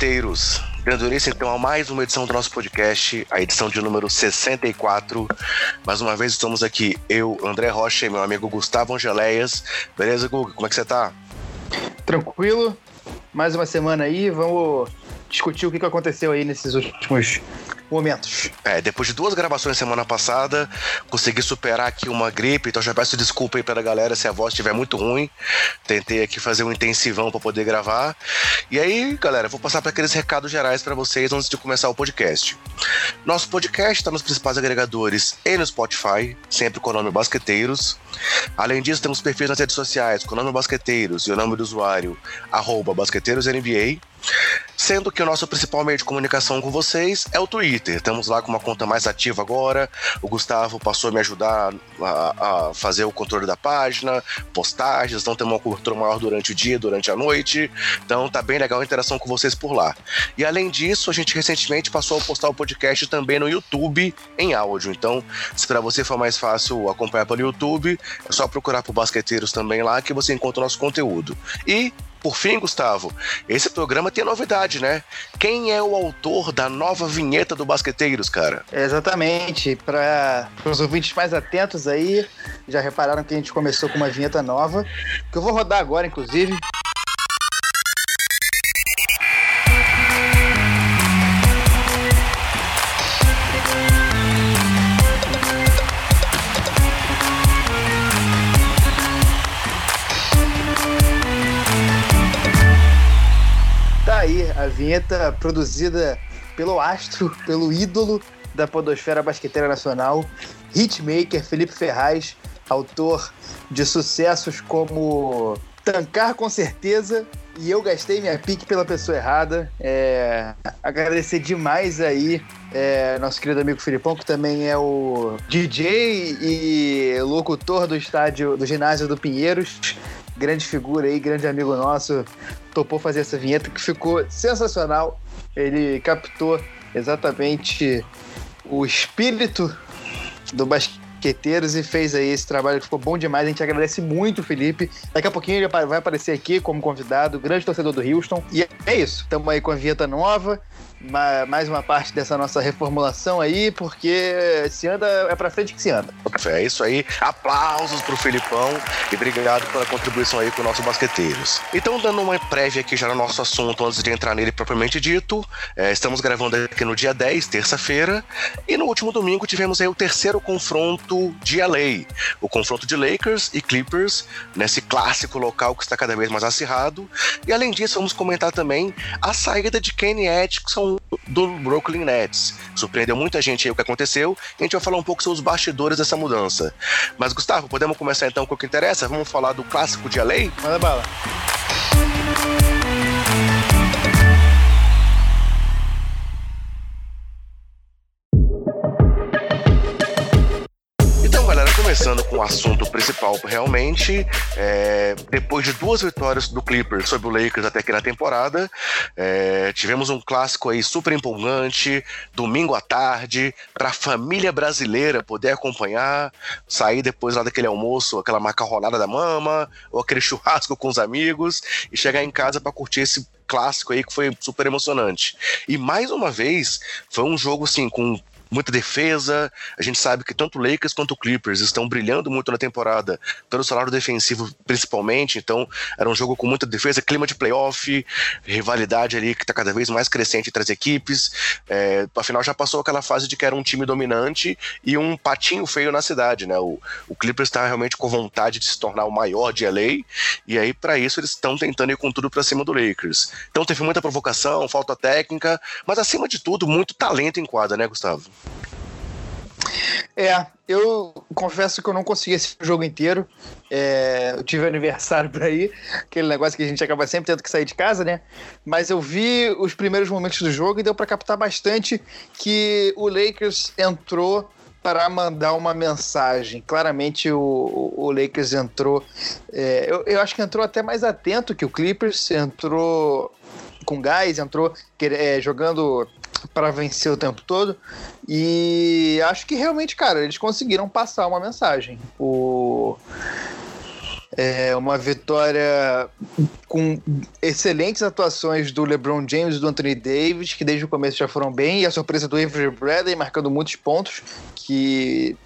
basqueteiros! Grandurense, então, mais uma edição do nosso podcast, a edição de número 64. Mais uma vez estamos aqui, eu, André Rocha e meu amigo Gustavo Angeléias. Beleza, Guga? Como é que você tá? Tranquilo. Mais uma semana aí, vamos discutir o que aconteceu aí nesses últimos momentos. É, depois de duas gravações semana passada, consegui superar aqui uma gripe, então já peço desculpa aí pela galera se a voz estiver muito ruim. Tentei aqui fazer um intensivão para poder gravar. E aí, galera, vou passar para aqueles recados gerais para vocês antes de começar o podcast. Nosso podcast está nos principais agregadores e no Spotify, sempre com o nome Basqueteiros. Além disso, temos perfis nas redes sociais com o nome Basqueteiros e o nome do usuário, BasqueteirosNBA. Sendo que o nosso principal meio de comunicação com vocês é o Twitter. Estamos lá com uma conta mais ativa agora. O Gustavo passou a me ajudar a, a fazer o controle da página, postagens, então temos uma cobertura maior durante o dia, durante a noite. Então tá bem legal a interação com vocês por lá. E além disso, a gente recentemente passou a postar o podcast também no YouTube em áudio. Então, se para você for mais fácil acompanhar pelo YouTube, é só procurar por Basqueteiros também lá que você encontra o nosso conteúdo. E por fim, Gustavo, esse programa tem novidade, né? Quem é o autor da nova vinheta do Basqueteiros, cara? Exatamente. Para os ouvintes mais atentos aí, já repararam que a gente começou com uma vinheta nova, que eu vou rodar agora, inclusive. A vinheta produzida pelo astro, pelo ídolo da podosfera basqueteira nacional, hitmaker Felipe Ferraz, autor de sucessos como Tancar com certeza e eu gastei minha pique pela pessoa errada. É, agradecer demais aí é, nosso querido amigo Filipão, que também é o DJ e locutor do estádio do ginásio do Pinheiros grande figura aí, grande amigo nosso, topou fazer essa vinheta que ficou sensacional. Ele captou exatamente o espírito do basqueteiros e fez aí esse trabalho que ficou bom demais. A gente agradece muito, Felipe. Daqui a pouquinho ele vai aparecer aqui como convidado, grande torcedor do Houston. E é isso. Estamos aí com a vinheta nova mais uma parte dessa nossa reformulação aí, porque se anda, é pra frente que se anda. É isso aí. Aplausos pro Felipão e obrigado pela contribuição aí com o nosso Basqueteiros. Então, dando uma prévia aqui já no nosso assunto, antes de entrar nele propriamente dito, é, estamos gravando aqui no dia 10, terça-feira, e no último domingo tivemos aí o terceiro confronto de LA, o confronto de Lakers e Clippers, nesse clássico local que está cada vez mais acirrado. E além disso, vamos comentar também a saída de Kenny Atkinson do Brooklyn Nets. Surpreendeu muita gente aí o que aconteceu a gente vai falar um pouco sobre os bastidores dessa mudança. Mas, Gustavo, podemos começar então com o que interessa? Vamos falar do clássico de LA? Manda bala. Começando com o assunto principal, realmente, é, depois de duas vitórias do Clippers sobre o Lakers até aqui na temporada, é, tivemos um clássico aí super empolgante, domingo à tarde, para a família brasileira poder acompanhar, sair depois lá daquele almoço, aquela macarronada da mama, ou aquele churrasco com os amigos, e chegar em casa para curtir esse clássico aí que foi super emocionante. E mais uma vez, foi um jogo assim com muita defesa. A gente sabe que tanto o Lakers quanto o Clippers estão brilhando muito na temporada, pelo salário defensivo principalmente. Então, era um jogo com muita defesa, clima de playoff, rivalidade ali que está cada vez mais crescente entre as equipes. É, afinal, já passou aquela fase de que era um time dominante e um patinho feio na cidade, né? O, o Clippers está realmente com vontade de se tornar o maior de LA, e aí, para isso, eles estão tentando ir com tudo para cima do Lakers. Então, teve muita provocação, falta técnica, mas acima de tudo, muito talento em quadra, né, Gustavo? É, eu confesso que eu não consegui esse jogo inteiro. É, eu tive aniversário por aí, aquele negócio que a gente acaba sempre tendo que sair de casa, né? Mas eu vi os primeiros momentos do jogo e deu para captar bastante que o Lakers entrou para mandar uma mensagem. Claramente o, o Lakers entrou. É, eu, eu acho que entrou até mais atento que o Clippers, entrou com gás, entrou é, jogando para vencer o tempo todo. E acho que realmente, cara, eles conseguiram passar uma mensagem. O É uma vitória com excelentes atuações do LeBron James e do Anthony Davis, que desde o começo já foram bem, e a surpresa do Avery Bradley marcando muitos pontos, que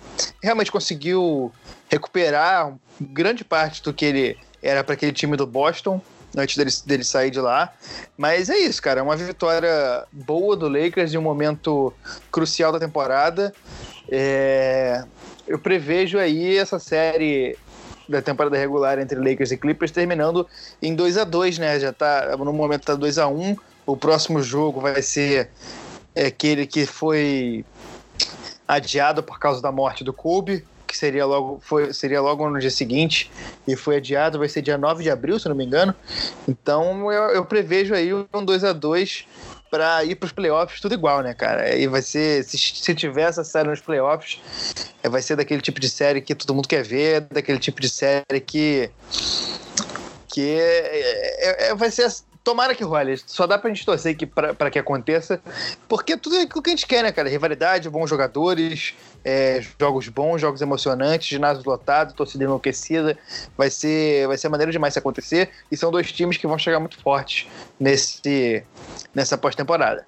realmente conseguiu recuperar grande parte do que ele era para aquele time do Boston antes dele, dele sair de lá. Mas é isso, cara. É uma vitória boa do Lakers em um momento crucial da temporada. É... Eu prevejo aí essa série da temporada regular entre Lakers e Clippers terminando em 2 a 2 né? Já tá, no momento tá 2 a 1 O próximo jogo vai ser aquele que foi adiado por causa da morte do Kobe, que seria logo, foi, seria logo no dia seguinte, e foi adiado, vai ser dia 9 de abril, se não me engano. Então eu, eu prevejo aí um 2 a 2 para ir para os playoffs, tudo igual, né, cara? E vai ser, se, se tiver essa série nos playoffs, é, vai ser daquele tipo de série que todo mundo quer ver, daquele tipo de série que. que é, é, é vai ser Tomara que role. Só dá pra gente torcer que pra, pra que aconteça. Porque tudo é aquilo que a gente quer, né, cara? Rivalidade, bons jogadores, é, jogos bons, jogos emocionantes, ginásio lotado, torcida enlouquecida. Vai ser, vai ser maneiro demais se acontecer. E são dois times que vão chegar muito fortes nesse, nessa pós-temporada.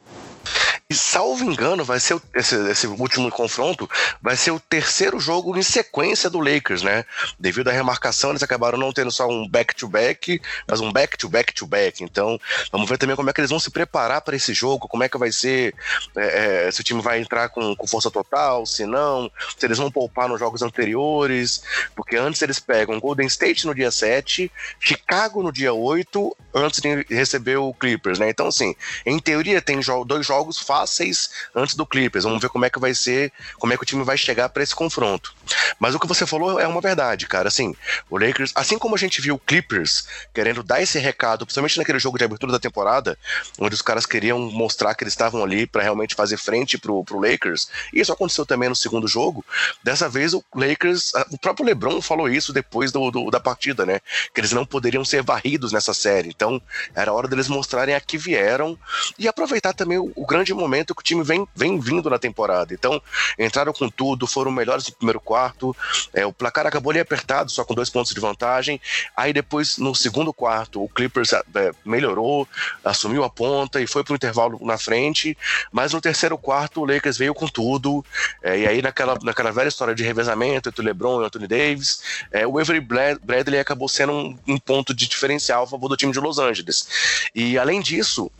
E salvo engano, vai ser esse, esse, último confronto vai ser o terceiro jogo em sequência do Lakers, né? Devido à remarcação, eles acabaram não tendo só um back-to-back, -back, mas um back-to-back-to-back. Então, vamos ver também como é que eles vão se preparar para esse jogo, como é que vai ser, é, é, se o time vai entrar com, com, força total, se não, se eles vão poupar nos jogos anteriores, porque antes eles pegam Golden State no dia 7, Chicago no dia 8, antes de receber o Clippers, né? Então, assim, em teoria tem jo dois jogos fáceis fáceis antes do Clippers. Vamos ver como é que vai ser, como é que o time vai chegar para esse confronto. Mas o que você falou é uma verdade, cara. Assim, o Lakers, assim como a gente viu o Clippers querendo dar esse recado, principalmente naquele jogo de abertura da temporada, onde os caras queriam mostrar que eles estavam ali para realmente fazer frente pro, pro Lakers, e isso aconteceu também no segundo jogo. Dessa vez o Lakers, o próprio LeBron falou isso depois do, do da partida, né? Que eles não poderiam ser varridos nessa série. Então, era hora deles mostrarem a que vieram e aproveitar também o, o grande momento momento que o time vem, vem vindo na temporada. Então, entraram com tudo, foram melhores no primeiro quarto. É, o placar acabou ali apertado, só com dois pontos de vantagem. Aí depois, no segundo quarto, o Clippers é, melhorou, assumiu a ponta e foi para o intervalo na frente. Mas no terceiro quarto, o Lakers veio com tudo. É, e aí, naquela, naquela velha história de revezamento entre o LeBron e o Anthony Davis, é, o Avery Bradley acabou sendo um, um ponto de diferencial a favor do time de Los Angeles. E além disso,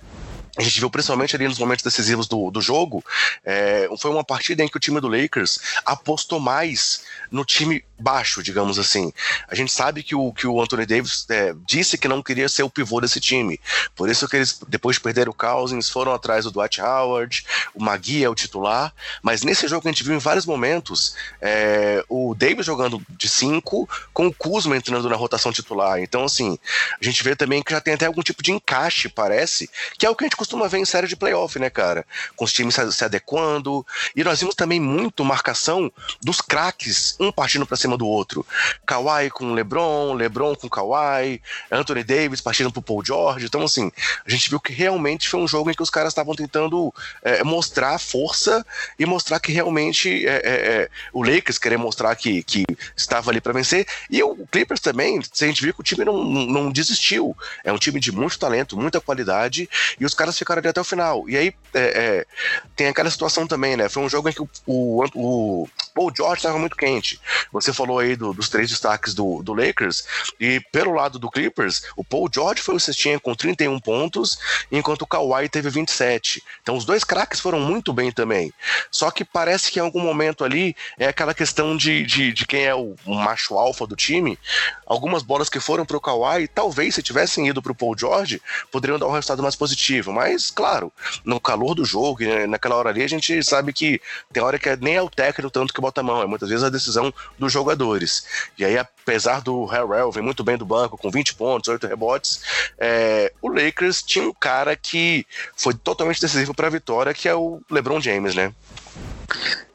a gente viu principalmente ali nos momentos decisivos do, do jogo, é, foi uma partida em que o time do Lakers apostou mais no time baixo, digamos assim. A gente sabe que o, que o Anthony Davis é, disse que não queria ser o pivô desse time. Por isso que eles, depois de perder o Cousins, foram atrás do Dwight Howard, o Magui é o titular. Mas nesse jogo a gente viu em vários momentos é, o Davis jogando de 5, com o Kuzma entrando na rotação titular. Então, assim, a gente vê também que já tem até algum tipo de encaixe, parece, que é o que a gente costuma ver em série de playoff, né, cara? Com os times se, adequando. E nós vimos também muito marcação dos craques, um partindo para cima do outro. Kawhi com LeBron, LeBron com Kawhi, Anthony Davis partindo pro Paul George. Então, assim, a gente viu que realmente foi um jogo em que os caras estavam tentando é, mostrar força e mostrar que realmente é, é, é o Lakers querer mostrar que, que estava ali para vencer. E o Clippers também, a gente viu que o time não, não desistiu. É um time de muito talento, muita qualidade, e os caras ficaram ali até o final. E aí é, é, tem aquela situação também, né? Foi um jogo em que o, o, o Paul George estava muito quente. Você falou aí do, dos três destaques do, do Lakers, e pelo lado do Clippers, o Paul George foi o cestinha com 31 pontos, enquanto o Kawhi teve 27. Então os dois craques foram muito bem também. Só que parece que em algum momento ali é aquela questão de, de, de quem é o macho alfa do time. Algumas bolas que foram para o Kawhi, talvez se tivessem ido para o Paul George, poderiam dar um resultado mais positivo. Mas, claro, no calor do jogo, naquela hora ali, a gente sabe que tem hora que nem é o técnico tanto que bota a mão, é muitas vezes a decisão dos jogadores. E aí, apesar do Harrell vir muito bem do banco, com 20 pontos, 8 rebotes, é, o Lakers tinha um cara que foi totalmente decisivo para a vitória, que é o LeBron James, né?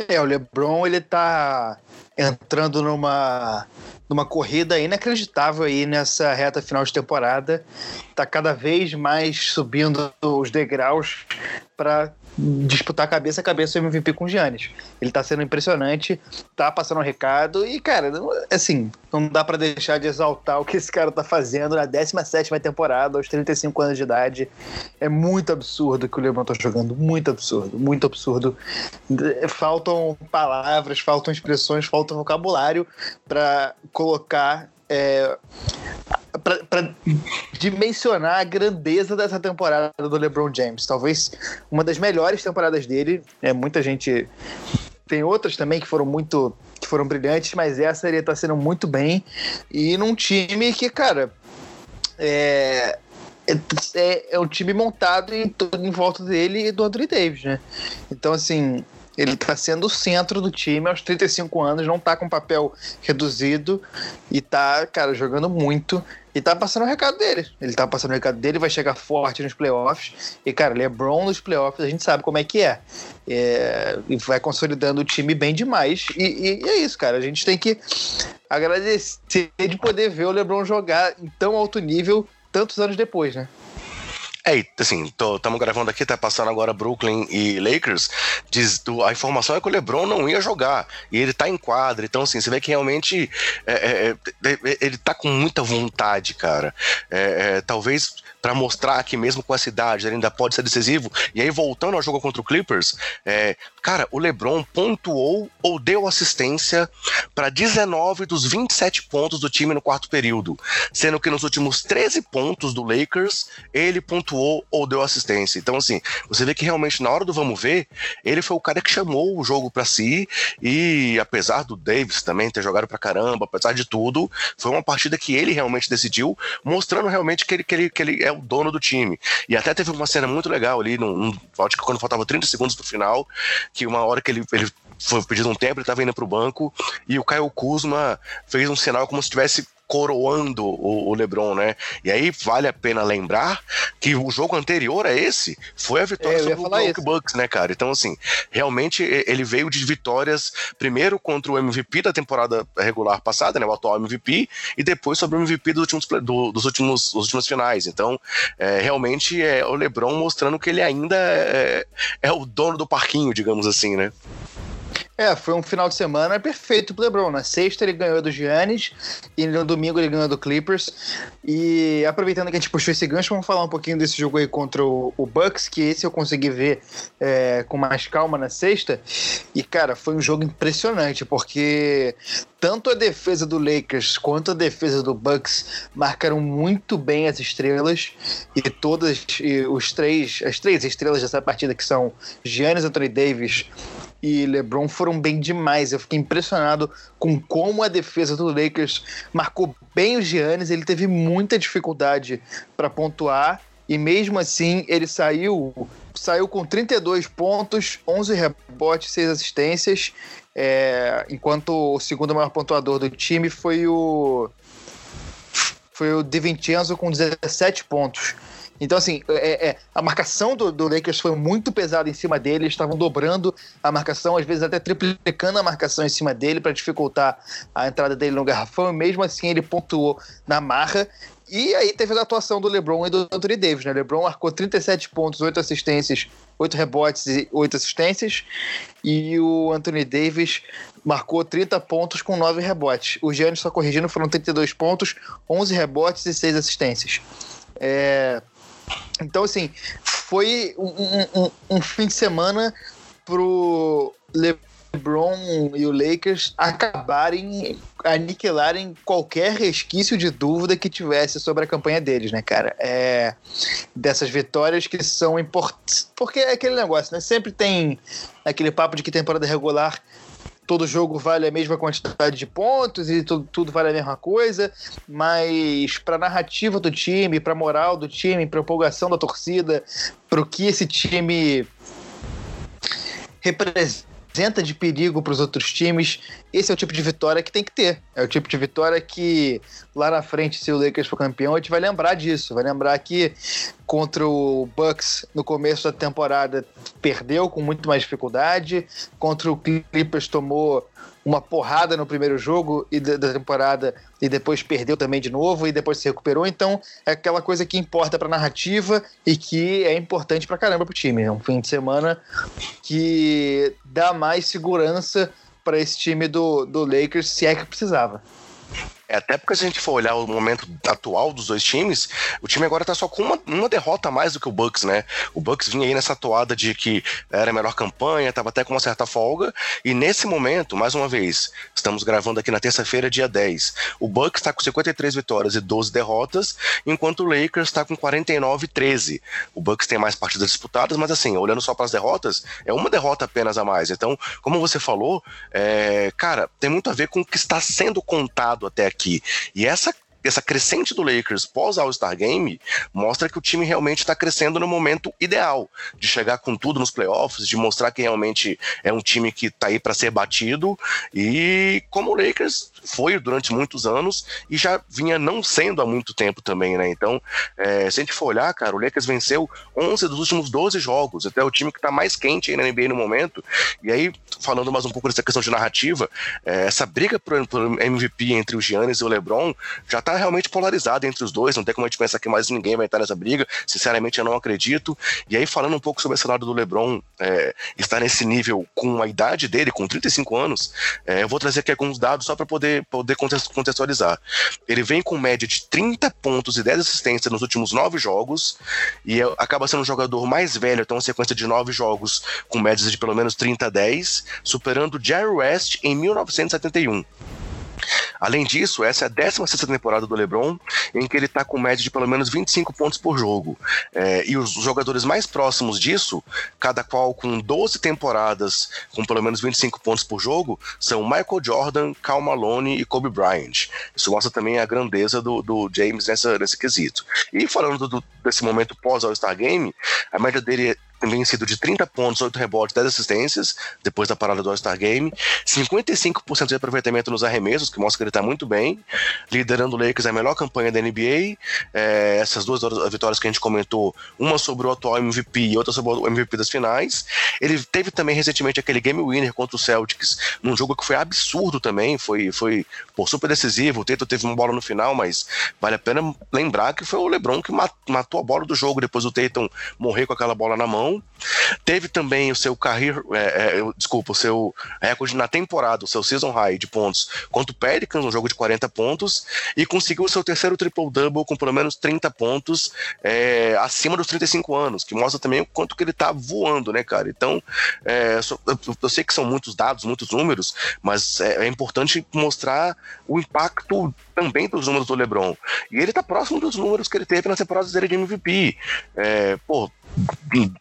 É, o LeBron, ele tá entrando numa numa corrida inacreditável aí nessa reta final de temporada. Tá cada vez mais subindo os degraus para disputar cabeça a cabeça o MVP com o Giannis. Ele tá sendo impressionante, tá passando um recado e, cara, assim, não dá para deixar de exaltar o que esse cara tá fazendo na 17 temporada, aos 35 anos de idade. É muito absurdo que o LeBron tá jogando, muito absurdo, muito absurdo. Faltam palavras, faltam expressões, falta vocabulário para colocar é, para dimensionar a grandeza dessa temporada do LeBron James. Talvez uma das melhores temporadas dele. É, muita gente tem outras também que foram muito que foram brilhantes, mas essa ele está sendo muito bem e num time que, cara, é, é, é um time montado em, em volta dele e do Anthony Davis, né? Então, assim, ele está sendo o centro do time aos 35 anos, não está com papel reduzido e está, cara, jogando muito. E tá passando o recado dele. Ele tá passando o recado dele, vai chegar forte nos playoffs. E, cara, LeBron nos playoffs, a gente sabe como é que é. é e vai consolidando o time bem demais. E, e, e, é isso, cara. A gente tem que agradecer de poder ver o LeBron jogar em tão alto nível tantos anos depois, né? É, assim, estamos gravando aqui, tá passando agora Brooklyn e Lakers. Diz, a informação é que o LeBron não ia jogar. E ele tá em quadra. Então, assim, você vê que realmente é, é, é, é ele tá com muita vontade, cara. É, é, talvez para mostrar que mesmo com essa idade ele ainda pode ser decisivo. E aí, voltando ao jogo contra o Clippers, é, cara, o LeBron pontuou ou deu assistência para 19 dos 27 pontos do time no quarto período, sendo que nos últimos 13 pontos do Lakers ele pontuou ou deu assistência. Então, assim, você vê que realmente na hora do vamos ver, ele foi o cara que chamou o jogo para si e apesar do Davis também ter jogado pra caramba, apesar de tudo, foi uma partida que ele realmente decidiu, mostrando realmente que ele, que ele, que ele é é o dono do time. E até teve uma cena muito legal ali, acho que quando faltava 30 segundos pro final, que uma hora que ele, ele foi pedido um tempo, ele estava indo pro banco, e o Caio Kuzma fez um sinal como se tivesse coroando o, o, LeBron, né? E aí vale a pena lembrar que o jogo anterior a esse foi a vitória é, sobre o Milwaukee Bucks, né, cara? Então, assim, realmente ele veio de vitórias primeiro contra o MVP da temporada regular passada, né? O atual MVP, e depois sobre o MVP dos últimos, do, dos últimos, dos últimos finais. Então, é, realmente é o LeBron mostrando que ele ainda é, é o dono do parquinho, digamos assim, né? É, foi um final de semana perfeito pro LeBron. Na sexta ele ganhou do Giannis e no domingo ele ganhou do Clippers. E aproveitando que a gente puxou esse gancho, vamos falar um pouquinho desse jogo aí contra o, o Bucks, que esse eu consegui ver é, com mais calma na sexta. E, cara, foi um jogo impressionante, porque tanto a defesa do Lakers quanto a defesa do Bucks marcaram muito bem as estrelas e todas e os três as três estrelas dessa partida que são Giannis, Anthony Davis e LeBron foram bem demais. Eu fiquei impressionado com como a defesa do Lakers marcou bem o Giannis. Ele teve muita dificuldade para pontuar e mesmo assim ele saiu saiu com 32 pontos, 11 rebotes, 6 assistências, é, enquanto o segundo maior pontuador do time foi o foi o De Vincenzo com 17 pontos. Então, assim, é, é, a marcação do, do, Lakers foi muito pesada em cima dele, eles estavam dobrando a marcação, às vezes até triplicando a marcação em cima dele para dificultar a entrada dele no garrafão, e mesmo assim ele pontuou na marra. E aí teve a atuação do LeBron e do Anthony Davis, né? LeBron marcou 37 pontos, 8 assistências, 8 rebotes e 8 assistências. E o Anthony Davis marcou 30 pontos com 9 rebotes. O Giannis, só corrigindo, foram 32 pontos, 11 rebotes e 6 assistências. É, então, assim, foi um, um, um fim de semana pro LeBron e o Lakers acabarem aniquilarem qualquer resquício de dúvida que tivesse sobre a campanha deles, né, cara? É, dessas vitórias que são importantes. Porque é aquele negócio, né? Sempre tem aquele papo de que temporada regular todo jogo vale a mesma quantidade de pontos e tudo, tudo vale a mesma coisa, mas para narrativa do time, para moral do time, para empolgação da torcida, para o que esse time representa representa de perigo para os outros times. Esse é o tipo de vitória que tem que ter. É o tipo de vitória que lá na frente, se o Lakers for campeão, a gente vai lembrar disso. Vai lembrar que contra o Bucks no começo da temporada perdeu com muito mais dificuldade. Contra o Clippers tomou uma porrada no primeiro jogo e da, temporada e depois perdeu também de novo e depois se recuperou. Então é aquela coisa que importa para narrativa e que é importante para caramba pro time. É um fim de semana que dá mais segurança para esse time do, do Lakers, se é que precisava. É, até porque se a gente for olhar o momento atual dos dois times, o time agora tá só com uma, uma derrota a mais do que o Bucks, né? O Bucks vinha aí nessa toada de que era a melhor campanha, tava até com uma certa folga, e nesse momento, mais uma vez, estamos gravando aqui na terça-feira, dia 10, o Bucks tá com 53 vitórias e 12 derrotas, enquanto o Lakers tá com 49 e 13. O Bucks tem mais partidas disputadas, mas assim, olhando só para as derrotas, é uma derrota apenas a mais. Então, como você falou, é, cara, tem muito a ver com o que está sendo contado até aqui aqui. E essa essa crescente do Lakers pós All-Star Game mostra que o time realmente está crescendo no momento ideal de chegar com tudo nos playoffs, de mostrar que realmente é um time que está aí para ser batido e como o Lakers foi durante muitos anos e já vinha não sendo há muito tempo também, né? Então, é, se a gente for olhar, cara, o Lakers venceu 11 dos últimos 12 jogos, até o time que está mais quente aí na NBA no momento. E aí, falando mais um pouco dessa questão de narrativa, é, essa briga por, por MVP entre o Giannis e o LeBron já está tá realmente polarizado entre os dois, não tem como a gente pensar que mais ninguém vai estar nessa briga, sinceramente eu não acredito. E aí, falando um pouco sobre esse lado do LeBron, é, estar nesse nível com a idade dele, com 35 anos, é, eu vou trazer aqui alguns dados só para poder, poder contextualizar. Ele vem com média de 30 pontos e 10 assistências nos últimos 9 jogos, e é, acaba sendo o jogador mais velho, então uma sequência de 9 jogos com médias de pelo menos 30 a 10, superando Jerry West em 1971. Além disso, essa é a 16 temporada do LeBron, em que ele está com média de pelo menos 25 pontos por jogo. É, e os jogadores mais próximos disso, cada qual com 12 temporadas com pelo menos 25 pontos por jogo, são Michael Jordan, Cal Malone e Kobe Bryant. Isso mostra também a grandeza do, do James nessa, nesse quesito. E falando do, desse momento pós All-Star Game, a média dele tem sido de 30 pontos, 8 rebotes, 10 assistências, depois da parada do All-Star Game, 55% de aproveitamento nos arremessos, que mostra que ele está muito bem, liderando o Lakers a melhor campanha da NBA. É, essas duas vitórias que a gente comentou, uma sobre o atual MVP e outra sobre o MVP das finais. Ele teve também recentemente aquele game winner contra o Celtics, num jogo que foi absurdo também, foi, foi pô, super decisivo. O Tatum teve uma bola no final, mas vale a pena lembrar que foi o LeBron que matou a bola do jogo depois do Tatum morrer com aquela bola na mão. Teve também o seu career, é, é, desculpa, o seu recorde na temporada, o seu season high de pontos contra o Pelicans, um jogo de 40 pontos, e conseguiu o seu terceiro triple-double com pelo menos 30 pontos é, acima dos 35 anos, que mostra também o quanto que ele tá voando, né, cara? Então, é, eu, eu, sei que são muitos dados, muitos números, mas é, é importante mostrar o impacto também dos números do LeBron. E ele tá próximo dos números que ele teve na temporada dele de MVP. É, pô,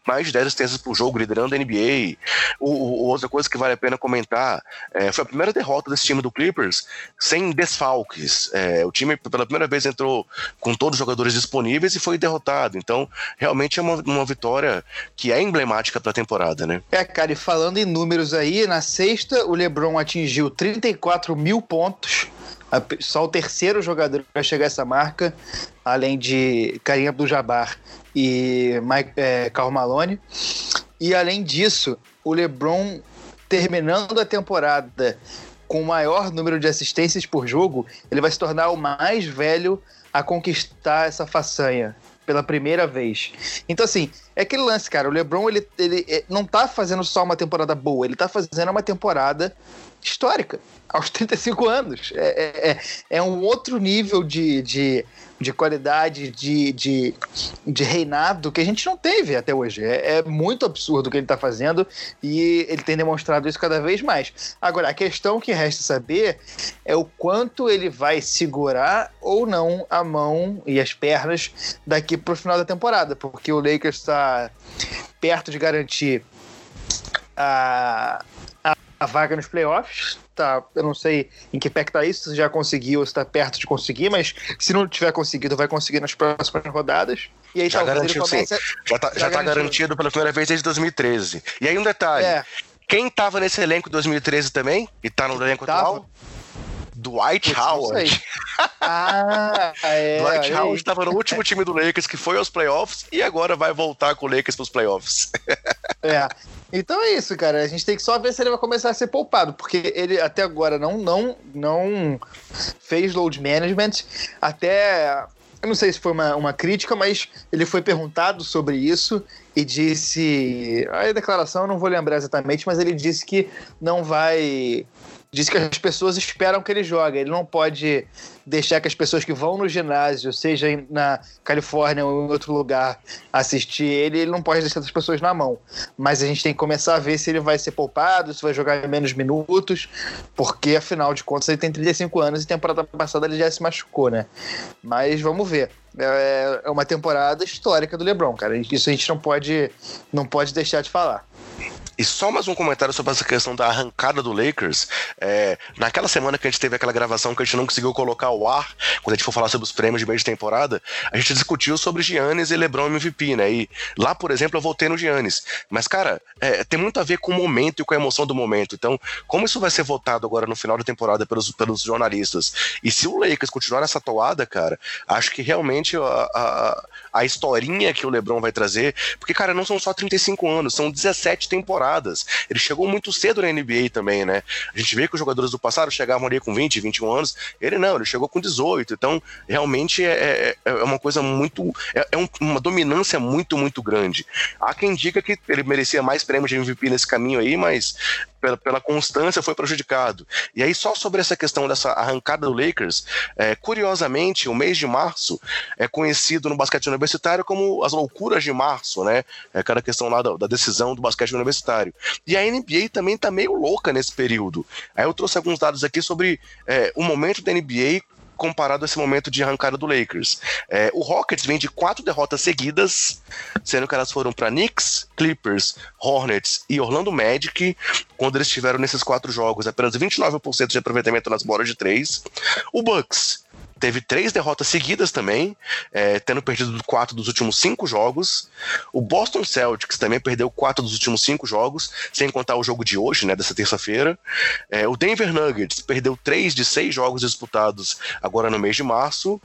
mais de 10 assistências por jogo, liderando a NBA. O, o, outra coisa que vale a pena comentar é, foi a primeira derrota desse time do Clippers sem desfalques. É, o time, pela primeira vez, entrou com todos os jogadores disponíveis e foi derrotado. Então, realmente é uma, uma vitória que é emblemática para a temporada, né? É, cara, e falando em números aí, na sexta, o LeBron atingiu 34 mil pontos só o terceiro jogador a chegar a essa marca, além de Karim Abdul-Jabbar e Mike, é, Malone. E além disso, o LeBron terminando a temporada com o maior número de assistências por jogo, ele vai se tornar o mais velho a conquistar essa façanha pela primeira vez. Então, assim, é aquele lance, cara. O LeBron, ele, ele, ele não tá fazendo só uma temporada boa, ele tá fazendo uma temporada histórica, aos 35 anos. É, é, é, é um outro nível de, de, de qualidade, de, de, de reinado que a gente não teve até hoje. É, é muito absurdo o que ele está fazendo e ele tem demonstrado isso cada vez mais. Agora, a questão que resta saber é o quanto ele vai segurar ou não a mão e as pernas daqui para o final da temporada, porque o Lakers está perto de garantir a a vaga nos playoffs. Tá, eu não sei em que pé que tá isso, se já conseguiu ou se tá perto de conseguir, mas se não tiver conseguido, vai conseguir nas próximas rodadas. E aí já garantiu, comece... sim. Já tá, já, já tá garantido pela primeira vez desde 2013. E aí um detalhe. É. Quem tava nesse elenco em 2013 também? E tá no elenco tava. atual? Dwight Howard. Ah, é. Dwight Howard estava no último time do Lakers que foi aos playoffs e agora vai voltar com o Lakers para os playoffs. É. Então é isso, cara. A gente tem que só ver se ele vai começar a ser poupado, porque ele até agora não, não, não fez load management. Até. Eu não sei se foi uma, uma crítica, mas ele foi perguntado sobre isso e disse. A declaração eu não vou lembrar exatamente, mas ele disse que não vai Diz que as pessoas esperam que ele jogue. Ele não pode deixar que as pessoas que vão no ginásio, seja na Califórnia ou em outro lugar, assistir ele. Ele não pode deixar as pessoas na mão. Mas a gente tem que começar a ver se ele vai ser poupado, se vai jogar em menos minutos, porque afinal de contas ele tem 35 anos e temporada passada ele já se machucou, né? Mas vamos ver. É, é uma temporada histórica do LeBron, cara. Isso a gente não pode, não pode deixar de falar. E só mais um comentário sobre essa questão da arrancada do Lakers. É, naquela semana que a gente teve aquela gravação que a gente não conseguiu colocar ao ar, quando a gente for falar sobre os prêmios de meio de temporada, a gente discutiu sobre Giannis e LeBron MVP, né? E lá, por exemplo, eu voltei no Giannis. Mas, cara, é, tem muito a ver com o momento e com a emoção do momento. Então, como isso vai ser votado agora no final da temporada pelos, pelos jornalistas? E se o Lakers continuar nessa toada, cara, acho que realmente a, a historinha que o LeBron vai trazer, porque, cara, não são só 35 anos, são 17 temporadas. Ele chegou muito cedo na NBA também, né? A gente vê que os jogadores do passado chegavam ali com 20, 21 anos. Ele não, ele chegou com 18. Então, realmente é, é, é uma coisa muito. É, é uma dominância muito, muito grande. Há quem diga que ele merecia mais prêmios de MVP nesse caminho aí, mas pela, pela constância foi prejudicado. E aí, só sobre essa questão dessa arrancada do Lakers, é, curiosamente, o mês de março é conhecido no basquete universitário como as loucuras de março, né? É aquela questão lá da, da decisão do basquete universitário. E a NBA também tá meio louca nesse período. Aí eu trouxe alguns dados aqui sobre é, o momento da NBA comparado a esse momento de arrancada do Lakers. É, o Rockets vem de quatro derrotas seguidas, sendo que elas foram para Knicks, Clippers, Hornets e Orlando Magic, quando eles tiveram nesses quatro jogos apenas 29% de aproveitamento nas bolas de três. O Bucks teve três derrotas seguidas também, é, tendo perdido quatro dos últimos cinco jogos. O Boston Celtics também perdeu quatro dos últimos cinco jogos, sem contar o jogo de hoje, né, dessa terça-feira. É, o Denver Nuggets perdeu três de seis jogos disputados agora no mês de março.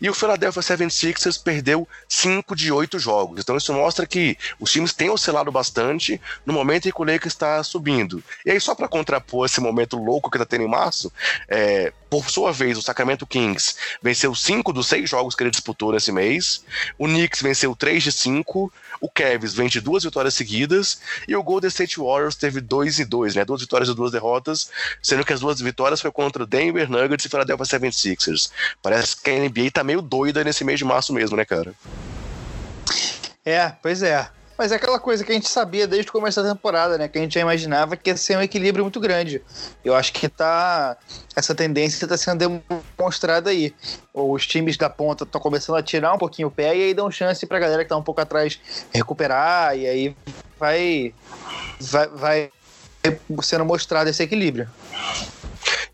E o Philadelphia 76ers perdeu cinco de oito jogos. Então isso mostra que os times têm oscilado bastante no momento em que o Lakers está subindo. E aí, só para contrapor esse momento louco que está tendo em março, é, por sua vez, o Sacramento Kings venceu cinco dos seis jogos que ele disputou nesse mês. O Knicks venceu três de cinco. O Cavs vence duas vitórias seguidas. E o Golden State Warriors teve dois e dois, né? Duas vitórias e duas derrotas, sendo que as duas vitórias foi contra Denver Nuggets e Philadelphia 76ers. Parece que a NBA tá meio doida nesse mês de março mesmo, né, cara? É, pois é. Mas é aquela coisa que a gente sabia desde o começo da temporada, né? Que a gente já imaginava que ia ser um equilíbrio muito grande. Eu acho que tá. Essa tendência está sendo demonstrada aí. Os times da ponta estão começando a tirar um pouquinho o pé e aí dão chance pra galera que tá um pouco atrás recuperar. E aí vai. Vai, vai sendo mostrado esse equilíbrio.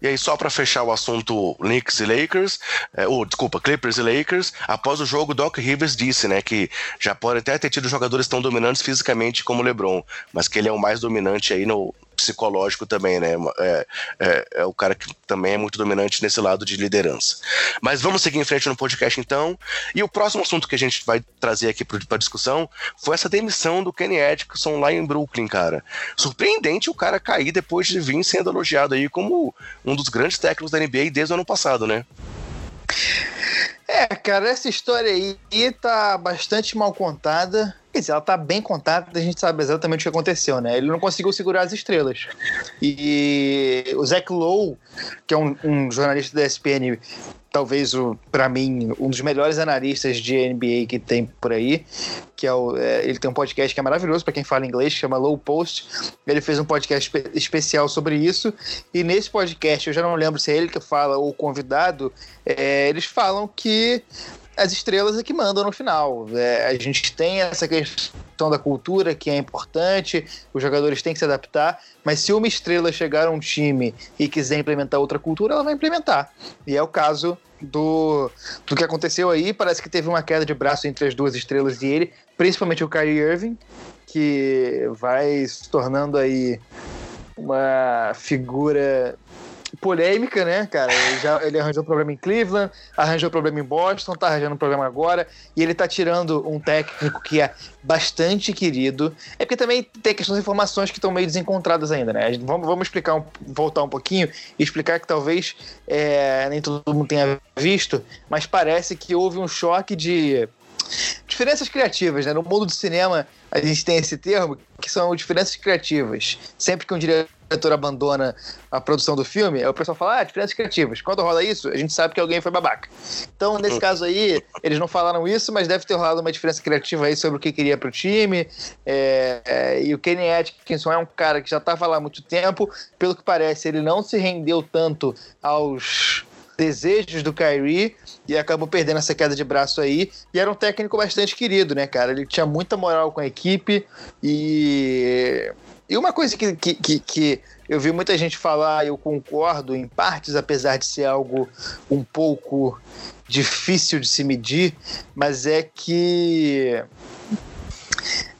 E aí, só para fechar o assunto Knicks e Lakers, é, ou, desculpa, Clippers e Lakers, após o jogo, Doc Rivers disse, né, que já pode até ter tido jogadores tão dominantes fisicamente como o LeBron, mas que ele é o mais dominante aí no, psicológico também, né? É, é, é, o cara que também é muito dominante nesse lado de liderança. Mas vamos seguir em frente no podcast então. E o próximo assunto que a gente vai trazer aqui para discussão foi essa demissão do Kenny Atkinson lá em Brooklyn, cara. Surpreendente o cara cair depois de vir sendo elogiado aí como um dos grandes técnicos da NBA desde o ano passado, né? É, cara, essa história aí tá bastante mal contada. Quer dizer, ela tá bem contada, a gente sabe exatamente o que aconteceu, né? Ele não conseguiu segurar as estrelas. E o Zach Lowe, que é um, um jornalista da ESPN, talvez, para mim, um dos melhores analistas de NBA que tem por aí, que é o, é, ele tem um podcast que é maravilhoso para quem fala inglês, chama Low Post. Ele fez um podcast espe especial sobre isso, e nesse podcast, eu já não lembro se é ele que fala ou o convidado, é, eles falam que as estrelas é que mandam no final. É, a gente tem essa questão da cultura que é importante, os jogadores têm que se adaptar, mas se uma estrela chegar a um time e quiser implementar outra cultura, ela vai implementar. E é o caso do, do que aconteceu aí. Parece que teve uma queda de braço entre as duas estrelas e ele, principalmente o Kyrie Irving, que vai se tornando aí uma figura polêmica, né, cara? Ele, já, ele arranjou problema em Cleveland, arranjou problema em Boston, tá arranjando problema agora, e ele tá tirando um técnico que é bastante querido. É porque também tem questões de informações que estão meio desencontradas ainda, né? Vamos, vamos explicar, um, voltar um pouquinho e explicar que talvez é, nem todo mundo tenha visto, mas parece que houve um choque de diferenças criativas, né? No mundo do cinema, a gente tem esse termo que são diferenças criativas. Sempre que um diretor abandona a produção do filme, o pessoal fala, ah, diferenças criativas. Quando rola isso, a gente sabe que alguém foi babaca. Então, nesse caso aí, eles não falaram isso, mas deve ter rolado uma diferença criativa aí sobre o que queria pro time. É, é, e o Kenny Atkinson é um cara que já estava lá há muito tempo. Pelo que parece, ele não se rendeu tanto aos desejos do Kyrie e acabou perdendo essa queda de braço aí. E era um técnico bastante querido, né, cara? Ele tinha muita moral com a equipe e. E uma coisa que, que, que, que eu vi muita gente falar, eu concordo em partes, apesar de ser algo um pouco difícil de se medir, mas é que.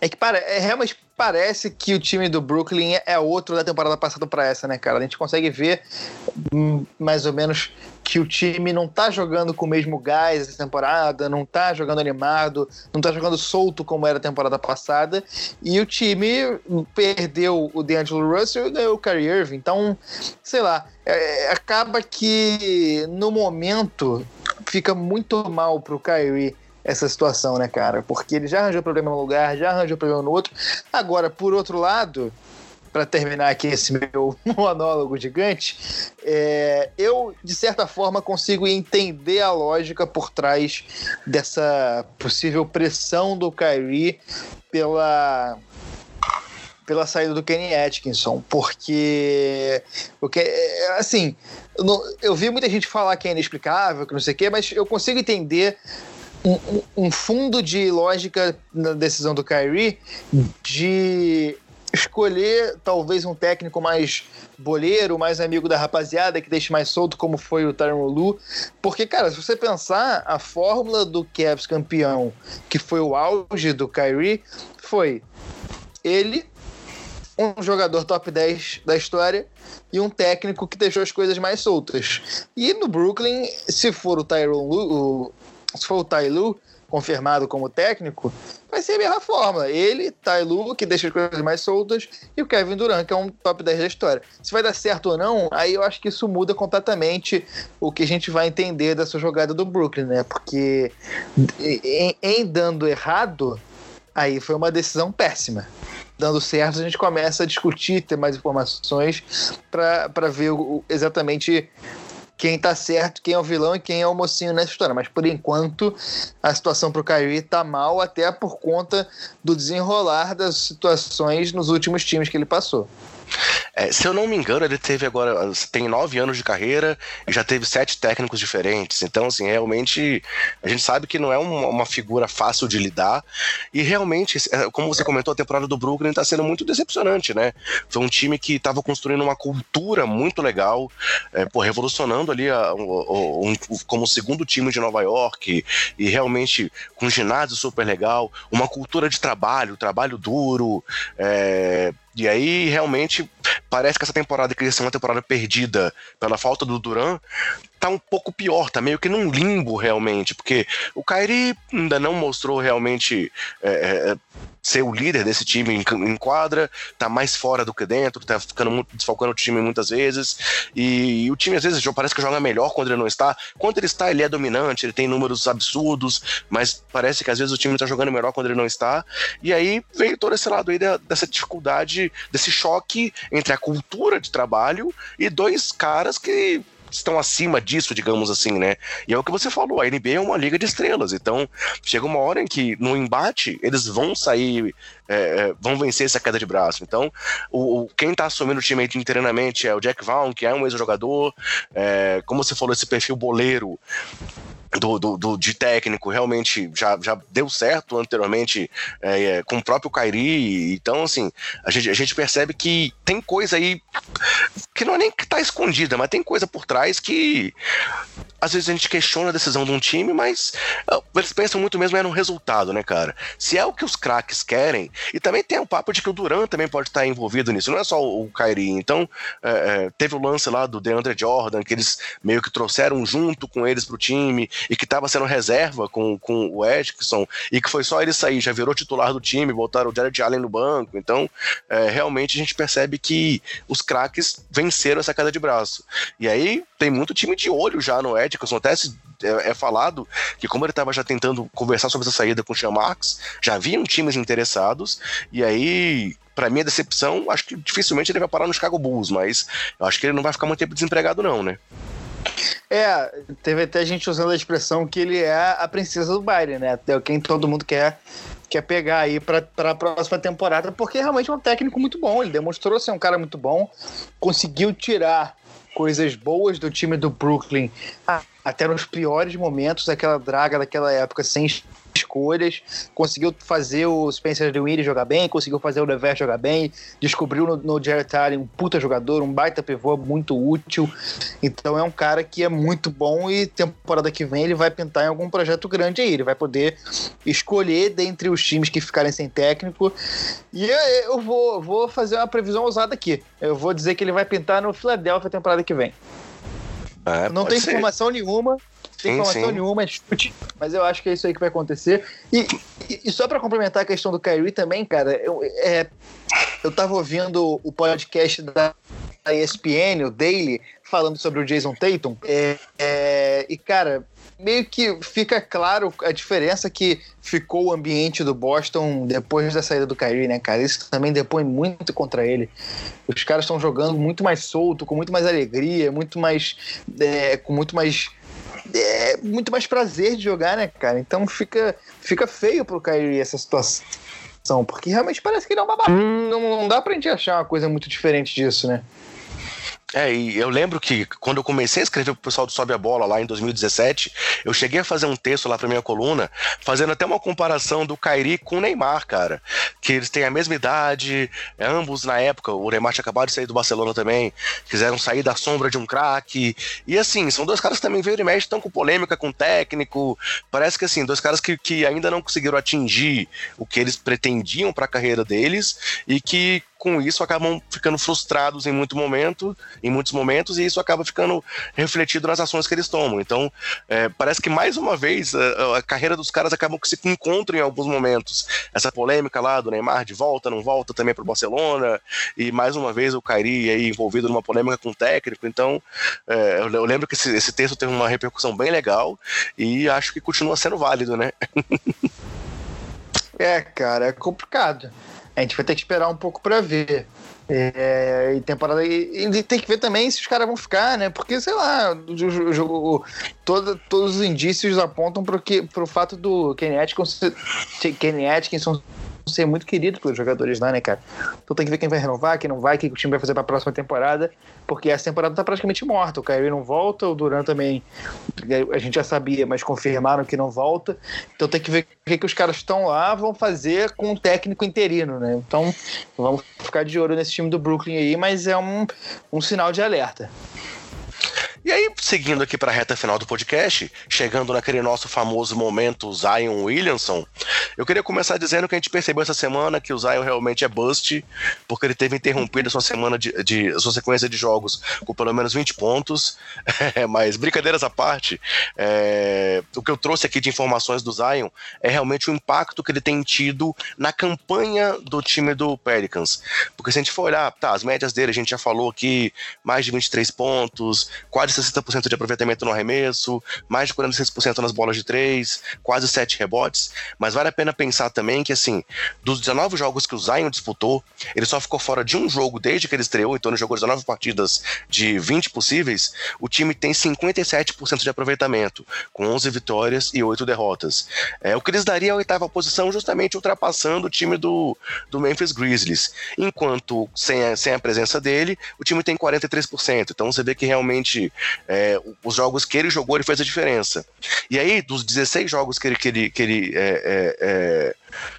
É que para, é realmente parece que o time do Brooklyn é outro da temporada passada para essa, né, cara? A gente consegue ver hum, mais ou menos que o time não tá jogando com o mesmo gás essa temporada, não tá jogando animado, não tá jogando solto como era a temporada passada, e o time perdeu o D'Angelo Russell e ganhou o Kyrie Irving. Então, sei lá, é, acaba que no momento fica muito mal pro Kyrie essa situação, né, cara? Porque ele já arranjou problema num lugar, já arranjou problema no outro. Agora, por outro lado, para terminar aqui esse meu monólogo gigante, é, eu, de certa forma, consigo entender a lógica por trás dessa possível pressão do Kyrie pela pela saída do Kenny Atkinson, porque, porque assim, eu vi muita gente falar que é inexplicável, que não sei o quê, mas eu consigo entender um, um, fundo de lógica na decisão do Kyrie de escolher talvez um técnico mais boleiro, mais amigo da rapaziada, que deixe mais solto, como foi o Tyron Lu. Porque, cara, se você pensar, a fórmula do Cavs campeão, que foi o auge do Kyrie, foi ele, um jogador top 10 da história e um técnico que deixou as coisas mais soltas. E no Brooklyn, se for o Tyron Lu, se for o Tailu confirmado como técnico, vai ser a mesma fórmula. Ele, Tailu, que deixa as coisas mais soltas, e o Kevin Durant, que é um top 10 da história. Se vai dar certo ou não, aí eu acho que isso muda completamente o que a gente vai entender dessa jogada do Brooklyn, né? Porque em, em dando errado, aí foi uma decisão péssima dando certo, a gente começa a discutir, ter mais informações para ver o, exatamente quem tá certo, quem é o vilão e quem é o mocinho nessa história. Mas por enquanto a situação pro Kyrie tá mal, até por conta do desenrolar das situações nos últimos times que ele passou. É, se eu não me engano, ele teve agora. tem nove anos de carreira e já teve sete técnicos diferentes. Então, assim, realmente a gente sabe que não é uma, uma figura fácil de lidar. E realmente, é, como você comentou, a temporada do Brooklyn está sendo muito decepcionante, né? Foi um time que estava construindo uma cultura muito legal, é, pô, revolucionando ali a, um, como segundo time de Nova York e realmente com um ginásio super legal, uma cultura de trabalho, trabalho duro, é, e aí, realmente, parece que essa temporada, que ia ser uma temporada perdida pela falta do Duran, tá um pouco pior, tá meio que num limbo realmente, porque o Kyrie ainda não mostrou realmente é, é, ser o líder desse time em, em, quadra, tá mais fora do que dentro, tá ficando muito, desfalcando o time muitas vezes, e, e, o time às vezes parece que joga melhor quando ele não está. Quando ele está, ele é dominante, ele tem números absurdos, mas parece que às vezes o time tá jogando melhor quando ele não está, e aí veio todo esse lado aí dessa dificuldade, desse choque entre a cultura de trabalho e dois caras que estão acima disso, digamos assim, né? E é o que você falou, a NBA é uma liga de estrelas, então chega uma hora em que no embate eles vão sair, é, é vão vencer essa queda de braço. Então, o, quem está assumindo o time internamente é o Jack Vaughn, que é um ex-jogador, é, como você falou, esse perfil boleiro do, do, do, de técnico realmente já, já deu certo anteriormente é, é, com o próprio Kairi. Então, assim, a gente, a gente percebe que tem coisa aí que não é nem que tá escondida, mas tem coisa por trás que às vezes a gente questiona a decisão de um time, mas uh, eles pensam muito mesmo é no resultado, né, cara? Se é o que os craques querem, e também tem o papo de que o Duran também pode estar envolvido nisso, não é só o, Kyrie. Então, é, é, teve o lance lá do DeAndre Jordan, que eles meio que trouxeram junto com eles pro time, e que tava sendo reserva com, com o Edson, e que foi só ele sair, já virou titular do time, botaram o Jared Allen no banco. Então, é, realmente a gente percebe que os craques venceram essa queda de braço. E aí tem muito time de olho já no Edson, até se é, é, falado que como ele estava já tentando conversar sobre essa saída com o Sean já haviam times interessados, e aí para mim, a decepção, acho que dificilmente ele vai parar no Chicago Bulls, mas eu acho que ele não vai ficar muito tempo desempregado, não, né? É, teve até gente usando a expressão que ele é a princesa do baile, né? É quem todo mundo quer, quer pegar aí para a próxima temporada, porque realmente é um técnico muito bom. Ele demonstrou ser um cara muito bom, conseguiu tirar coisas boas do time do Brooklyn até nos piores momentos daquela draga daquela época sem escolhas, conseguiu fazer o Spencer DeWitt jogar bem, conseguiu fazer o Lever jogar bem, descobriu no, no Jared Allen um puta jogador, um baita pivô muito útil. Então é um cara que é muito bom e temporada que vem ele vai pintar em algum projeto grande aí. Ele vai poder escolher dentre os times que ficarem sem técnico. E eu, eu vou, vou fazer uma previsão ousada aqui. Eu vou dizer que ele vai pintar no Philadelphia temporada que vem. É, não tem ser. informação nenhuma, tem sim, informação sim. nenhuma, é chute, mas eu acho que é isso aí que vai acontecer. E, e, e só para complementar a questão do Kyrie também, cara, eu, é, eu tava ouvindo o podcast da ESPN, o Daily, falando sobre o Jason Tatum, é, é, e cara, meio que fica claro a diferença que ficou o ambiente do Boston depois da saída do Kyrie, né, cara? Isso também depõe muito contra ele. Os caras estão jogando muito mais solto, com muito mais alegria, muito mais. É, com muito mais é muito mais prazer de jogar, né, cara? Então fica, fica feio pro Kyrie essa situação, porque realmente parece que ele é um babaca. Não, não dá pra gente achar uma coisa muito diferente disso, né? É, e eu lembro que quando eu comecei a escrever pro pessoal do Sobe a Bola lá em 2017, eu cheguei a fazer um texto lá pra minha coluna, fazendo até uma comparação do Kairi com o Neymar, cara. Que eles têm a mesma idade, ambos na época, o Neymar tinha acabado de sair do Barcelona também, quiseram sair da sombra de um craque. E assim, são dois caras que também veio e mexe, estão com polêmica com técnico. Parece que assim, dois caras que, que ainda não conseguiram atingir o que eles pretendiam para a carreira deles e que com isso acabam ficando frustrados em muito momento, em muitos momentos, e isso acaba ficando refletido nas ações que eles tomam. Então, é, parece que mais uma vez a, a, carreira dos caras acabam que se encontram em alguns momentos. Essa polêmica lá do Neymar de volta, não volta também para o Barcelona, e mais uma vez o Kairi aí envolvido numa polêmica com o técnico. Então, é, eu, eu, lembro que esse, esse texto teve uma repercussão bem legal e acho que continua sendo válido, né? é, cara, é complicado. A gente vai ter que esperar um pouco para ver. É, e temporada. E, e, tem que ver também se os caras vão ficar, né? Porque, sei lá, o jogo. Todo, todos os indícios apontam para o fato do Kenny Atkinson, Kenny Atkinson ser muito querido pelos jogadores lá, né, cara? Então tem que ver quem vai renovar, quem não vai, o que o time vai fazer para a próxima temporada, porque essa temporada tá praticamente morta. O Kyrie não volta, o Duran também, a gente já sabia, mas confirmaram que não volta. Então tem que ver o que, que os caras estão lá vão fazer com um técnico interino, né? Então vamos ficar de olho nesse time do Brooklyn aí, mas é um, um sinal de alerta. E aí, seguindo aqui para a reta final do podcast, chegando naquele nosso famoso momento Zion Williamson, eu queria começar dizendo que a gente percebeu essa semana que o Zion realmente é bust, porque ele teve interrompido a sua semana de, de sua sequência de jogos com pelo menos 20 pontos. Mas brincadeiras à parte, é, o que eu trouxe aqui de informações do Zion é realmente o impacto que ele tem tido na campanha do time do Pelicans. Porque se a gente for olhar, tá, as médias dele, a gente já falou aqui, mais de 23 pontos, quase 60% de aproveitamento no arremesso, mais de 46% nas bolas de três, quase 7 rebotes. Mas vale a pena pensar também que, assim, dos 19 jogos que o Zion disputou, ele só ficou fora de um jogo desde que ele estreou, então ele jogou 19 partidas de 20 possíveis. O time tem 57% de aproveitamento, com 11 vitórias e 8 derrotas. É, o que lhes daria a oitava posição, justamente ultrapassando o time do, do Memphis Grizzlies. Enquanto, sem a, sem a presença dele, o time tem 43%. Então você vê que realmente é, os jogos que ele jogou, ele fez a diferença. E aí, dos 16 jogos que ele, que ele, que ele é, é, é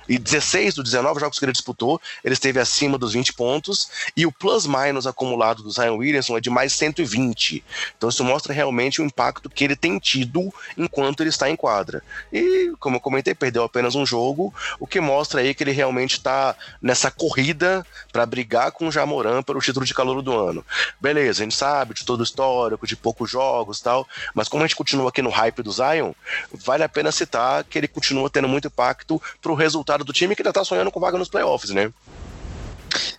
e 16 dos 19 jogos que ele disputou, ele esteve acima dos 20 pontos, e o plus-minus acumulado do Zion Williamson é de mais 120. Então isso mostra realmente o impacto que ele tem tido enquanto ele está em quadra. E, como eu comentei, perdeu apenas um jogo, o que mostra aí que ele realmente está nessa corrida para brigar com o Jamoran pelo título de calor do ano. Beleza, a gente sabe de todo o histórico, de poucos jogos tal, mas como a gente continua aqui no hype do Zion, vale a pena citar que ele continua tendo muito impacto pro resultado do time que ainda tá sonhando com vaga nos playoffs, né?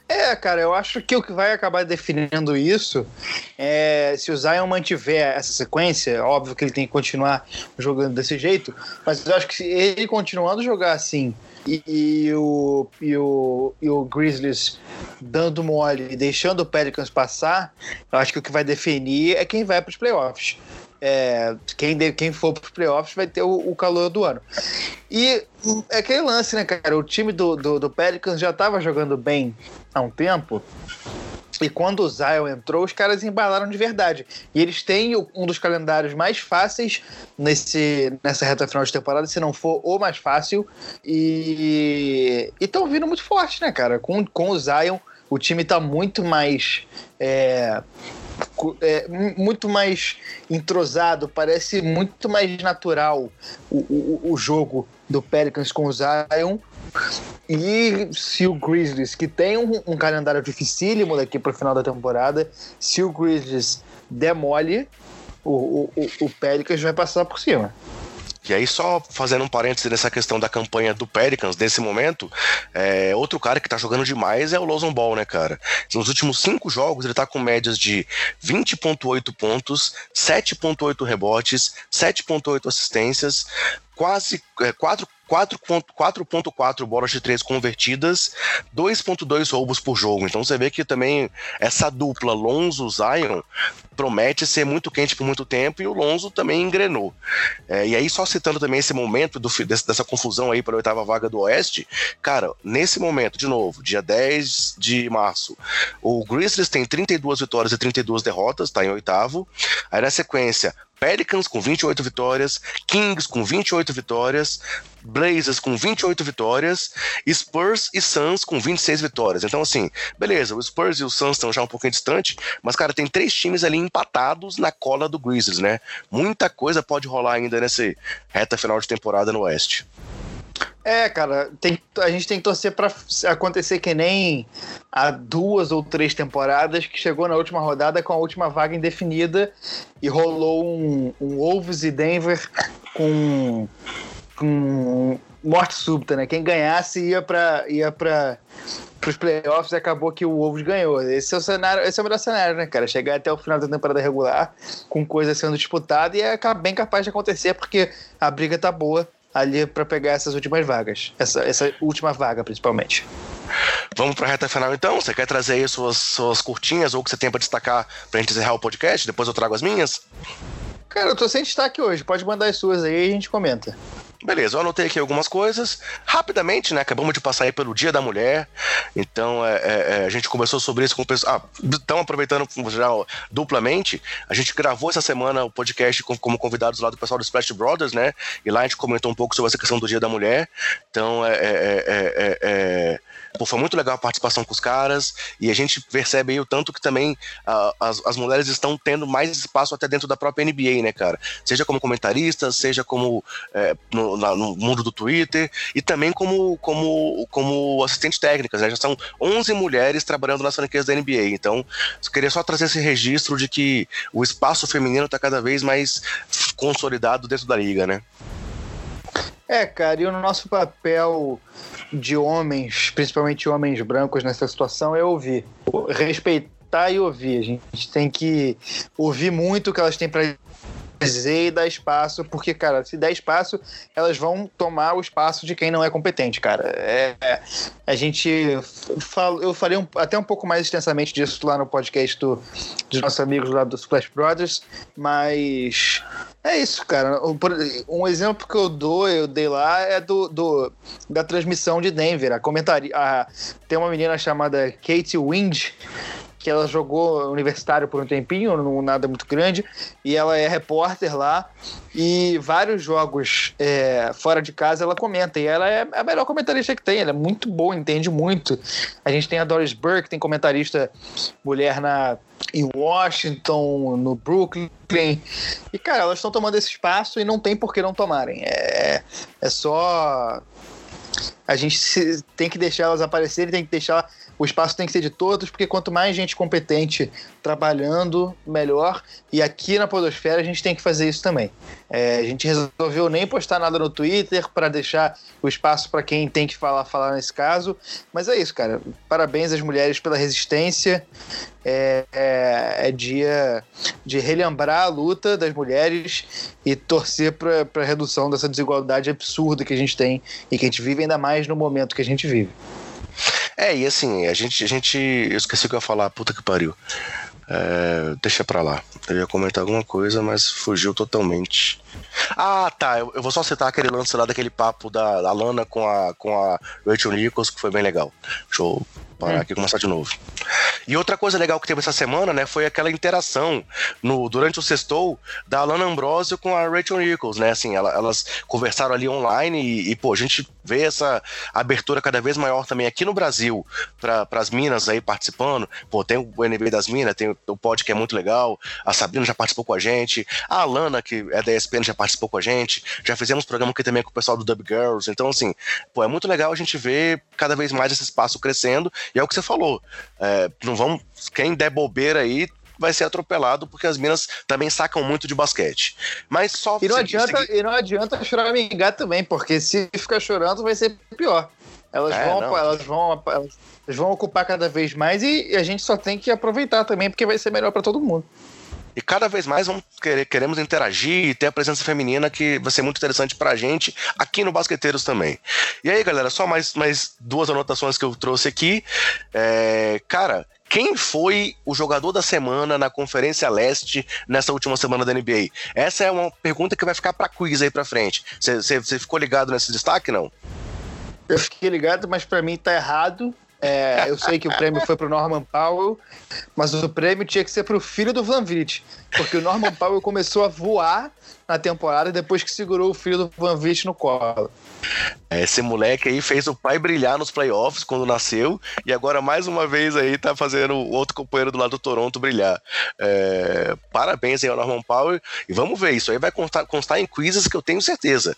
É, cara, eu acho que o que vai acabar definindo isso é se o Zion mantiver essa sequência, óbvio que ele tem que continuar jogando desse jeito, mas eu acho que se ele continuando a jogar assim e, e, o, e, o, e o Grizzlies dando mole e deixando o Pelicans passar, eu acho que o que vai definir é quem vai para os playoffs. É, quem, de, quem for para os playoffs vai ter o, o, calor do ano. E é aquele lance, né, cara? O time do, do, do Pelicans já estava jogando bem há um tempo. E quando o Zion entrou, os caras embalaram de verdade. E eles têm um dos calendários mais fáceis nesse, nessa reta final de temporada, se não for o mais fácil. E estão vindo muito forte, né, cara? Com, com o Zion, o time está muito mais. É, é, muito mais entrosado, parece muito mais natural o, o, o jogo do Pelicans com o Zion. E se o Grizzlies, que tem um, um calendário dificílimo daqui para o final da temporada, se o Grizzlies demole, o, o, o Pelicans vai passar por cima. E aí, só fazendo um parêntese nessa questão da campanha do Pelicans, nesse momento, é, outro cara que tá jogando demais é o Lozon Ball, né, cara? Nos últimos cinco jogos, ele tá com médias de 20,8 pontos, 7,8 rebotes, 7,8 assistências, quase é, 4 4.4 bolas de três convertidas, 2.2 roubos por jogo. Então você vê que também essa dupla Lonzo-Zion promete ser muito quente por muito tempo e o Lonzo também engrenou. É, e aí, só citando também esse momento do, desse, dessa confusão aí para a oitava vaga do Oeste, cara, nesse momento, de novo, dia 10 de março, o Grizzlies tem 32 vitórias e 32 derrotas, tá em oitavo. Aí na sequência, Pelicans com 28 vitórias, Kings com 28 vitórias, Blazers com 28 vitórias, Spurs e Suns com 26 vitórias. Então, assim, beleza, o Spurs e o Suns estão já um pouquinho distante, mas, cara, tem três times ali empatados na cola do Grizzlies, né? Muita coisa pode rolar ainda nessa reta final de temporada no Oeste. É, cara, tem, a gente tem que torcer para acontecer que nem há duas ou três temporadas que chegou na última rodada com a última vaga indefinida e rolou um, um Wolves e Denver com, com morte súbita, né? Quem ganhasse ia para ia para os playoffs e acabou que o Wolves ganhou. Esse é o cenário, esse é o melhor cenário, né, cara? Chegar até o final da temporada regular com coisa sendo disputada e é bem capaz de acontecer porque a briga tá boa ali para pegar essas últimas vagas. Essa, essa última vaga, principalmente. Vamos para a reta final então? Você quer trazer aí suas, suas curtinhas ou o que você tem para destacar para a gente encerrar o podcast? Depois eu trago as minhas? Cara, eu tô sem destaque hoje. Pode mandar as suas aí e a gente comenta. Beleza, eu anotei aqui algumas coisas. Rapidamente, né? Acabamos de passar aí pelo Dia da Mulher. Então, é, é, é a gente conversou sobre isso com o pessoal. Ah, estão aproveitando já duplamente. A gente gravou essa semana o podcast com, como convidados lá do pessoal do Splash Brothers, né? E lá a gente comentou um pouco sobre essa questão do Dia da Mulher. Então, é, é, é Pô, foi muito legal a participação com os caras e a gente percebe aí o tanto que também as, as mulheres estão tendo mais espaço até dentro da própria NBA, né, cara? Seja como comentaristas, seja como é, no, na, no, mundo do Twitter e também como, como, como assistentes técnicas, né? Já são 11 mulheres trabalhando nas franquias da NBA. Então, queria só trazer esse registro de que o espaço feminino está cada vez mais consolidado dentro da liga, né? É, cara, e o nosso papel de homens, principalmente homens brancos nessa situação, é ouvir. Respeitar e ouvir. A gente tem que ouvir muito o que elas têm para dizer e dar espaço, porque, cara, se der espaço, elas vão tomar o espaço de quem não é competente, cara. É, é a gente. Eu falei um, até um pouco mais extensamente disso lá no podcast do, dos nossos amigos lá dos Flash Brothers, mas. É isso, cara. Um exemplo que eu dou, eu dei lá, é do, do da transmissão de Denver. A comentária. A, tem uma menina chamada Kate Wind que ela jogou universitário por um tempinho, não nada muito grande, e ela é repórter lá, e vários jogos é, fora de casa ela comenta, e ela é a melhor comentarista que tem, ela é muito boa, entende muito. A gente tem a Doris Burke, tem comentarista mulher na em Washington, no Brooklyn. E, cara, elas estão tomando esse espaço e não tem por que não tomarem. É, é só. A gente tem que deixar elas aparecerem, tem que deixar o espaço tem que ser de todos, porque quanto mais gente competente trabalhando, melhor. E aqui na Podosfera a gente tem que fazer isso também. É, a gente resolveu nem postar nada no Twitter para deixar o espaço para quem tem que falar, falar nesse caso. Mas é isso, cara. Parabéns às mulheres pela resistência. É, é, é dia de relembrar a luta das mulheres e torcer para a redução dessa desigualdade absurda que a gente tem e que a gente vive ainda mais no momento que a gente vive. É, e assim, a gente, a gente. Eu esqueci o que eu ia falar, puta que pariu. É, deixa pra lá. Eu ia comentar alguma coisa, mas fugiu totalmente. Ah, tá. Eu, eu, vou só citar aquele lance lá daquele papo da, da Lana com a, com a Rachel Nichols, que foi bem legal. Deixa eu parar aqui e começar de novo. E outra coisa legal que teve essa semana, né, foi aquela interação no, durante o sextou da Alana Ambrosio com a Rachel Nichols, né, assim, ela, elas conversaram ali online e, e, pô, a gente vê essa abertura cada vez maior também aqui no Brasil para as minas aí participando, pô, tem o NBA das minas, tem o pod que é muito legal, a Sabrina já participou com a gente, a Alana, que é da ESPN, já participou com a gente, já fizemos programa aqui também com o pessoal do Dub Girls, então, assim, pô, é muito legal a gente ver cada vez mais esse espaço crescendo, e é o que você falou, é, não vamos. Quem der bobeira aí vai ser atropelado, porque as minas também sacam muito de basquete. Mas só. E não, adianta, seguir... e não adianta choramingar também, porque se ficar chorando vai ser pior. Elas, é, vão, elas, vão, elas vão ocupar cada vez mais e a gente só tem que aproveitar também, porque vai ser melhor para todo mundo. E cada vez mais vamos querer, queremos interagir e ter a presença feminina que vai ser muito interessante pra gente aqui no Basqueteiros também. E aí, galera, só mais, mais duas anotações que eu trouxe aqui. É, cara, quem foi o jogador da semana na Conferência Leste nessa última semana da NBA? Essa é uma pergunta que vai ficar para quiz aí para frente. Você ficou ligado nesse destaque, não? Eu fiquei ligado, mas para mim tá errado. É, eu sei que o prêmio foi pro Norman Powell, mas o prêmio tinha que ser pro filho do Van Vliet, porque o Norman Powell começou a voar na temporada depois que segurou o filho do Van Vliet no colo. Esse moleque aí fez o pai brilhar nos playoffs quando nasceu e agora mais uma vez aí tá fazendo o outro companheiro do lado do Toronto brilhar. É, parabéns aí ao Norman Powell e vamos ver, isso aí vai constar, constar em quizzes que eu tenho certeza.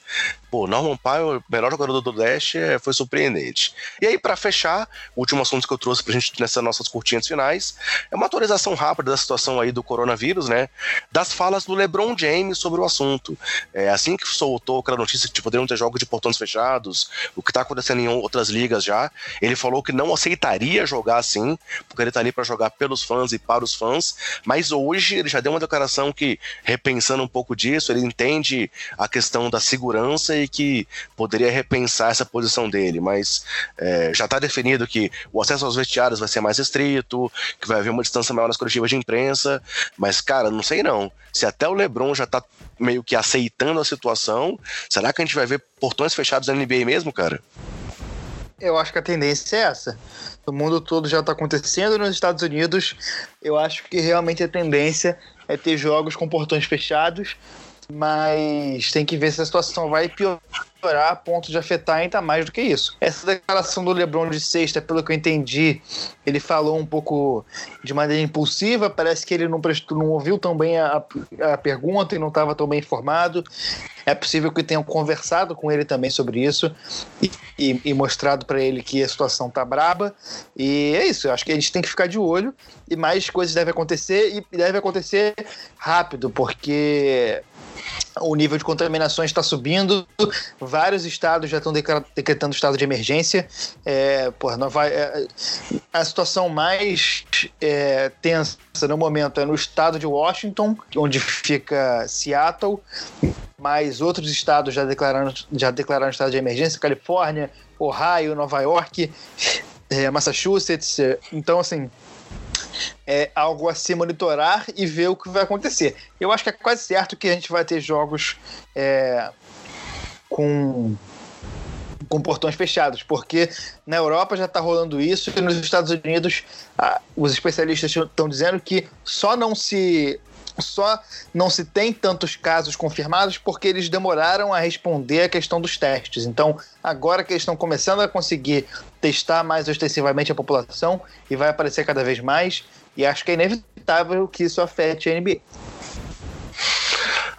Pô, Norman Powell, melhor jogador do Leste, é, foi surpreendente. E aí para fechar, o último assunto que eu trouxe pra gente nessas nossas curtinhas finais é uma atualização rápida da situação aí do coronavírus, né? Das falas do LeBron James sobre o assunto. É, assim que soltou aquela notícia que poderiam ter jogos de portões fechados, o que está acontecendo em outras ligas já. Ele falou que não aceitaria jogar assim, porque ele está ali para jogar pelos fãs e para os fãs, mas hoje ele já deu uma declaração que, repensando um pouco disso, ele entende a questão da segurança e que poderia repensar essa posição dele, mas é, já está definido que o acesso aos vestiários vai ser mais restrito, que vai haver uma distância maior nas coletivas de imprensa, mas, cara, não sei não. Se até o LeBron já está meio que aceitando a situação, será que a gente vai ver portões fechados na NBA mesmo, cara? Eu acho que a tendência é essa. O mundo todo já está acontecendo nos Estados Unidos. Eu acho que realmente a tendência é ter jogos com portões fechados, mas tem que ver se a situação vai piorar a ponto de afetar ainda mais do que isso. Essa declaração do LeBron de sexta, pelo que eu entendi, ele falou um pouco de maneira impulsiva, parece que ele não, prestou, não ouviu tão bem a, a pergunta e não estava tão bem informado. É possível que tenham conversado com ele também sobre isso e, e, e mostrado para ele que a situação tá braba. E é isso, eu acho que a gente tem que ficar de olho e mais coisas devem acontecer e deve acontecer rápido, porque o nível de contaminações está subindo, vários estados já estão decretando estado de emergência. É, porra, Nova, é, a situação mais é, tensa no momento é no estado de Washington, onde fica Seattle, mas outros estados já declararam, já declararam estado de emergência, Califórnia, Ohio, Nova York, é, Massachusetts. Então, assim, é algo a se monitorar e ver o que vai acontecer. Eu acho que é quase certo que a gente vai ter jogos é, com com portões fechados, porque na Europa já está rolando isso e nos Estados Unidos ah, os especialistas estão dizendo que só não se só não se tem tantos casos confirmados porque eles demoraram a responder a questão dos testes. Então, agora que eles estão começando a conseguir testar mais ostensivamente a população e vai aparecer cada vez mais, e acho que é inevitável que isso afete a NBA.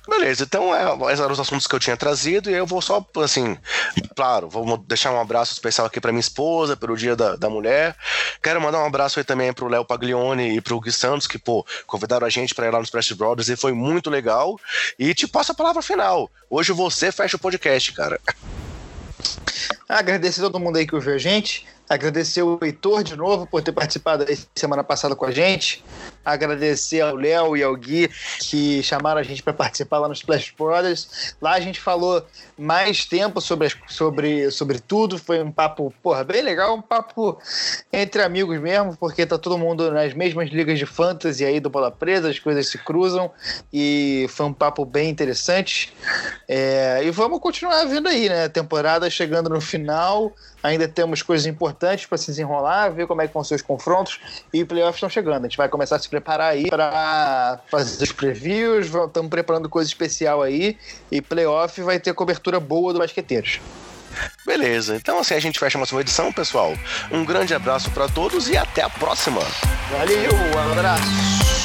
Beleza, então é, esses eram os assuntos que eu tinha trazido e eu vou só, assim, claro, vou deixar um abraço especial aqui para minha esposa, pelo Dia da, da Mulher. Quero mandar um abraço aí também pro Léo Paglione e pro Gui Santos, que, pô, convidaram a gente para ir lá nos Press Brothers e foi muito legal. E te passo a palavra final. Hoje você fecha o podcast, cara. Agradecer todo mundo aí que ouviu a gente. Agradecer o Heitor de novo por ter participado aí semana passada com a gente. Agradecer ao Léo e ao Gui que chamaram a gente para participar lá no Splash Brothers. Lá a gente falou mais tempo sobre, sobre, sobre tudo. Foi um papo, porra, bem legal. Um papo entre amigos mesmo, porque tá todo mundo nas mesmas ligas de fantasy aí do Bola Presa, as coisas se cruzam. E foi um papo bem interessante. É, e vamos continuar vendo aí, né? Temporada chegando no final. Ainda temos coisas importantes para se desenrolar, ver como é que vão ser os confrontos e playoffs estão chegando. A gente vai começar a se preparar aí para fazer os previews, estamos preparando coisa especial aí e playoff vai ter cobertura boa do Basqueteiros. Beleza, então assim a gente fecha mais uma edição, pessoal. Um grande abraço para todos e até a próxima. Valeu, um abraço.